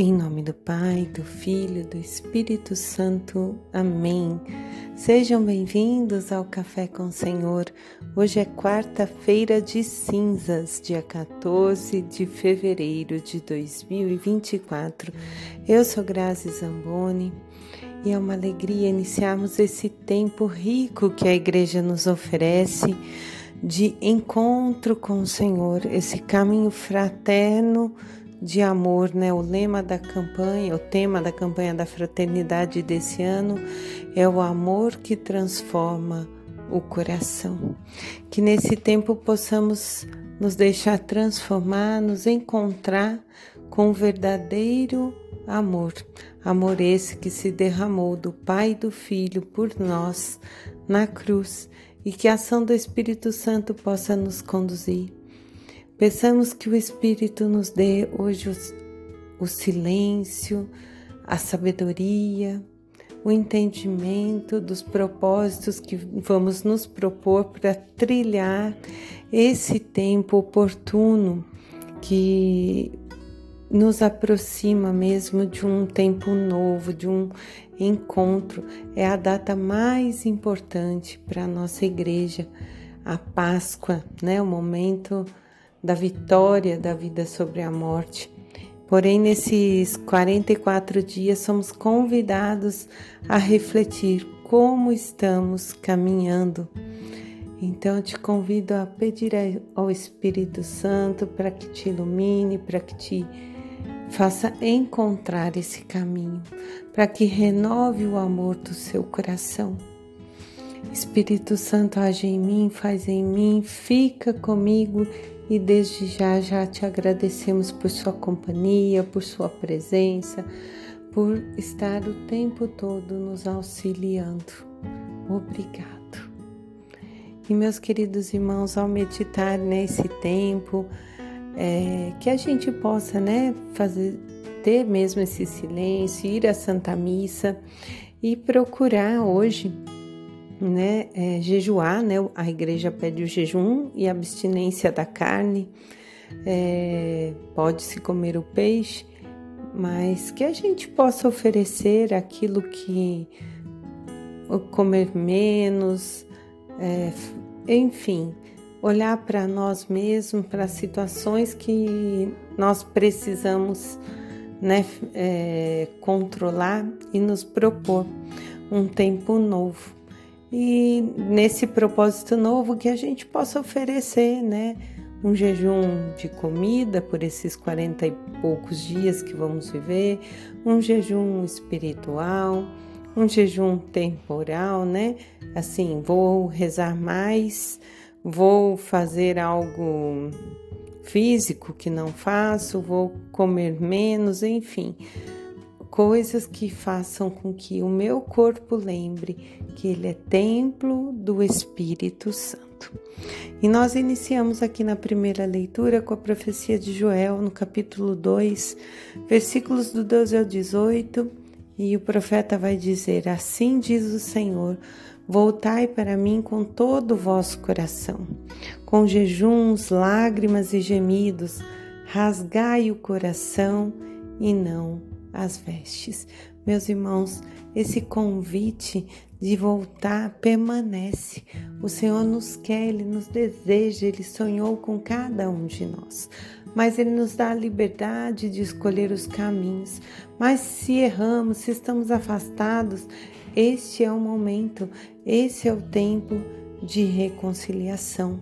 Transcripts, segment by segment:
Em nome do Pai, do Filho, do Espírito Santo. Amém. Sejam bem-vindos ao Café com o Senhor. Hoje é quarta-feira de cinzas, dia 14 de fevereiro de 2024. Eu sou Grazi Zamboni e é uma alegria iniciarmos esse tempo rico que a igreja nos oferece de encontro com o Senhor, esse caminho fraterno de amor, né? O lema da campanha, o tema da campanha da fraternidade desse ano é o amor que transforma o coração. Que nesse tempo possamos nos deixar transformar, nos encontrar com o verdadeiro amor. Amor esse que se derramou do Pai e do Filho por nós na cruz e que a ação do Espírito Santo possa nos conduzir Peçamos que o Espírito nos dê hoje o, o silêncio, a sabedoria, o entendimento dos propósitos que vamos nos propor para trilhar esse tempo oportuno que nos aproxima mesmo de um tempo novo, de um encontro. É a data mais importante para a nossa igreja, a Páscoa, né? O momento da vitória da vida sobre a morte. Porém, nesses 44 dias, somos convidados a refletir como estamos caminhando. Então, te convido a pedir ao Espírito Santo para que te ilumine, para que te faça encontrar esse caminho, para que renove o amor do seu coração. Espírito Santo, age em mim, faz em mim, fica comigo e desde já já te agradecemos por sua companhia, por sua presença, por estar o tempo todo nos auxiliando. Obrigado. E meus queridos irmãos, ao meditar nesse tempo, é, que a gente possa, né, fazer ter mesmo esse silêncio, ir à Santa Missa e procurar hoje né, é, jejuar, né, a igreja pede o jejum e abstinência da carne, é, pode-se comer o peixe, mas que a gente possa oferecer aquilo que comer menos, é, enfim, olhar para nós mesmos, para situações que nós precisamos né, é, controlar e nos propor um tempo novo e nesse propósito novo que a gente possa oferecer, né? Um jejum de comida por esses 40 e poucos dias que vamos viver, um jejum espiritual, um jejum temporal, né? Assim, vou rezar mais, vou fazer algo físico que não faço, vou comer menos, enfim coisas que façam com que o meu corpo lembre que ele é templo do Espírito Santo. E nós iniciamos aqui na primeira leitura com a profecia de Joel, no capítulo 2, versículos do 12 ao 18, e o profeta vai dizer: Assim diz o Senhor. Voltai para mim com todo o vosso coração, com jejuns, lágrimas e gemidos, rasgai o coração e não as vestes. Meus irmãos, esse convite de voltar permanece. O Senhor nos quer, Ele nos deseja, Ele sonhou com cada um de nós. Mas Ele nos dá a liberdade de escolher os caminhos. Mas se erramos, se estamos afastados, este é o momento, esse é o tempo de reconciliação.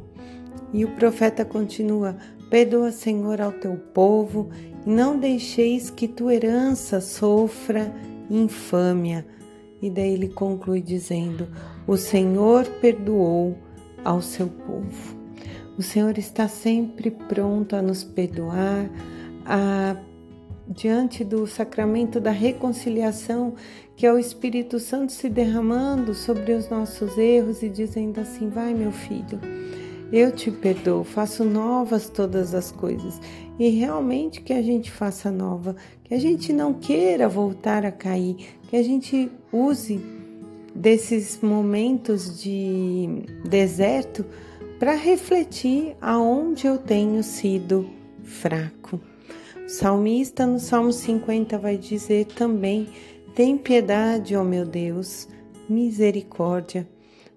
E o profeta continua: Perdoa, Senhor, ao teu povo e não deixeis que tua herança sofra infâmia. E daí ele conclui dizendo: O Senhor perdoou ao seu povo. O Senhor está sempre pronto a nos perdoar, a, diante do sacramento da reconciliação, que é o Espírito Santo se derramando sobre os nossos erros e dizendo assim: Vai, meu filho eu te perdoo, faço novas todas as coisas. E realmente que a gente faça nova, que a gente não queira voltar a cair, que a gente use desses momentos de deserto para refletir aonde eu tenho sido fraco. O salmista no Salmo 50 vai dizer também: Tem piedade, ó meu Deus, misericórdia.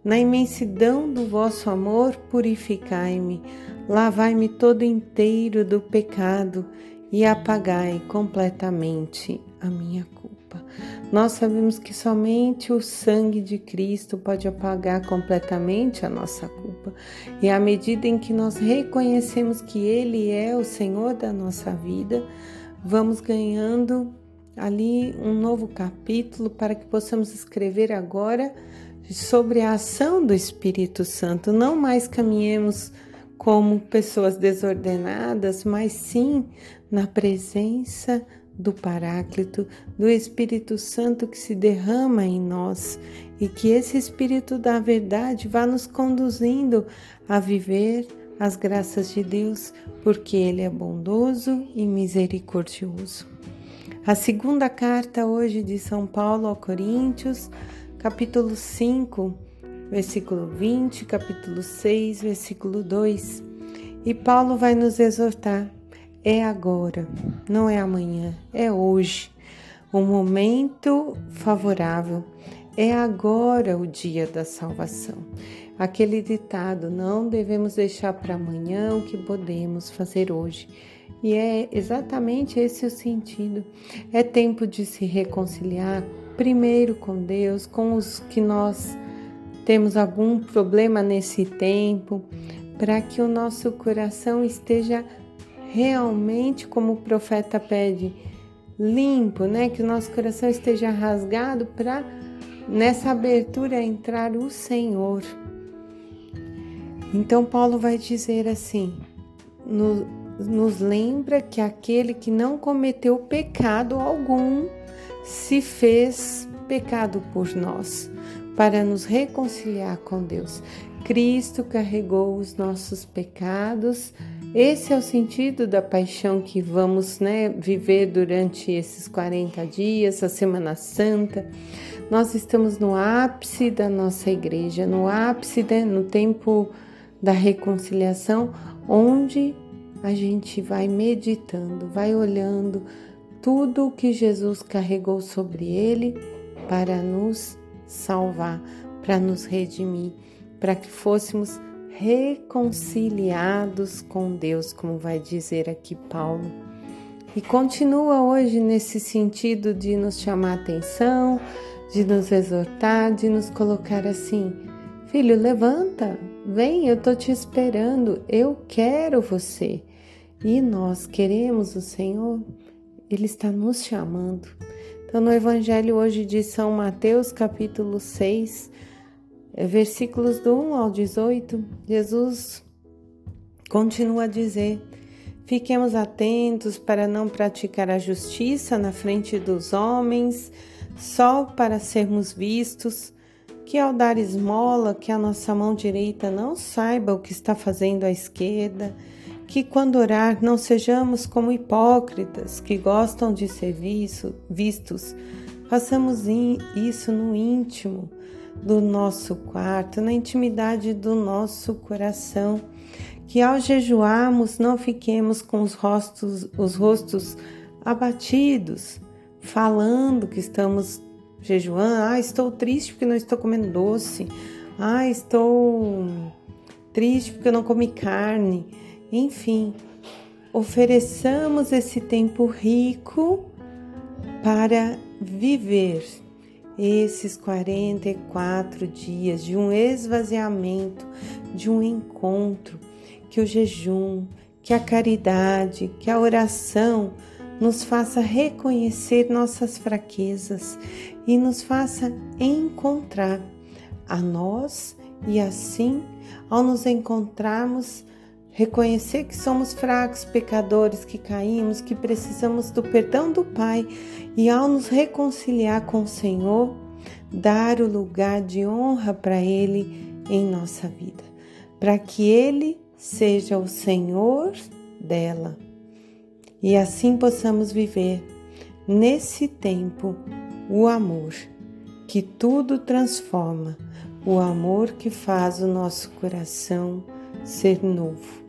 Na imensidão do vosso amor, purificai-me, lavai-me todo inteiro do pecado e apagai completamente a minha culpa. Nós sabemos que somente o sangue de Cristo pode apagar completamente a nossa culpa. E à medida em que nós reconhecemos que Ele é o Senhor da nossa vida, vamos ganhando ali um novo capítulo para que possamos escrever agora sobre a ação do Espírito Santo. Não mais caminhemos como pessoas desordenadas, mas sim na presença do Paráclito, do Espírito Santo que se derrama em nós e que esse Espírito da verdade vá nos conduzindo a viver as graças de Deus, porque Ele é bondoso e misericordioso. A segunda carta hoje de São Paulo ao Coríntios, capítulo 5, versículo 20, capítulo 6, versículo 2. E Paulo vai nos exortar: é agora, não é amanhã, é hoje. O momento favorável é agora o dia da salvação. Aquele ditado: não devemos deixar para amanhã o que podemos fazer hoje. E é exatamente esse o sentido. É tempo de se reconciliar primeiro com Deus, com os que nós temos algum problema nesse tempo, para que o nosso coração esteja realmente, como o profeta pede, limpo, né? Que o nosso coração esteja rasgado para nessa abertura entrar o Senhor. Então Paulo vai dizer assim: no, nos lembra que aquele que não cometeu pecado algum se fez pecado por nós, para nos reconciliar com Deus. Cristo carregou os nossos pecados. Esse é o sentido da paixão que vamos né, viver durante esses 40 dias, a Semana Santa. Nós estamos no ápice da nossa igreja, no ápice, né, no tempo da reconciliação, onde a gente vai meditando, vai olhando tudo o que Jesus carregou sobre ele para nos salvar, para nos redimir, para que fôssemos reconciliados com Deus, como vai dizer aqui Paulo. E continua hoje nesse sentido de nos chamar atenção, de nos exortar, de nos colocar assim: Filho, levanta, vem, eu estou te esperando, eu quero você. E nós queremos o Senhor, Ele está nos chamando. Então, no Evangelho hoje de São Mateus, capítulo 6, é, versículos do 1 ao 18, Jesus continua a dizer: Fiquemos atentos para não praticar a justiça na frente dos homens, só para sermos vistos que ao dar esmola, que a nossa mão direita não saiba o que está fazendo a esquerda, que quando orar não sejamos como hipócritas que gostam de ser vistos, façamos isso no íntimo do nosso quarto, na intimidade do nosso coração, que ao jejuarmos não fiquemos com os rostos, os rostos abatidos, falando que estamos jejuando, ah, estou triste porque não estou comendo doce, ah, estou triste porque eu não comi carne, enfim, ofereçamos esse tempo rico para viver esses 44 dias de um esvaziamento, de um encontro, que o jejum, que a caridade, que a oração nos faça reconhecer nossas fraquezas e nos faça encontrar a nós e assim, ao nos encontrarmos, reconhecer que somos fracos, pecadores, que caímos, que precisamos do perdão do Pai. E ao nos reconciliar com o Senhor, dar o lugar de honra para Ele em nossa vida, para que Ele seja o Senhor dela. E assim possamos viver nesse tempo o amor que tudo transforma, o amor que faz o nosso coração ser novo,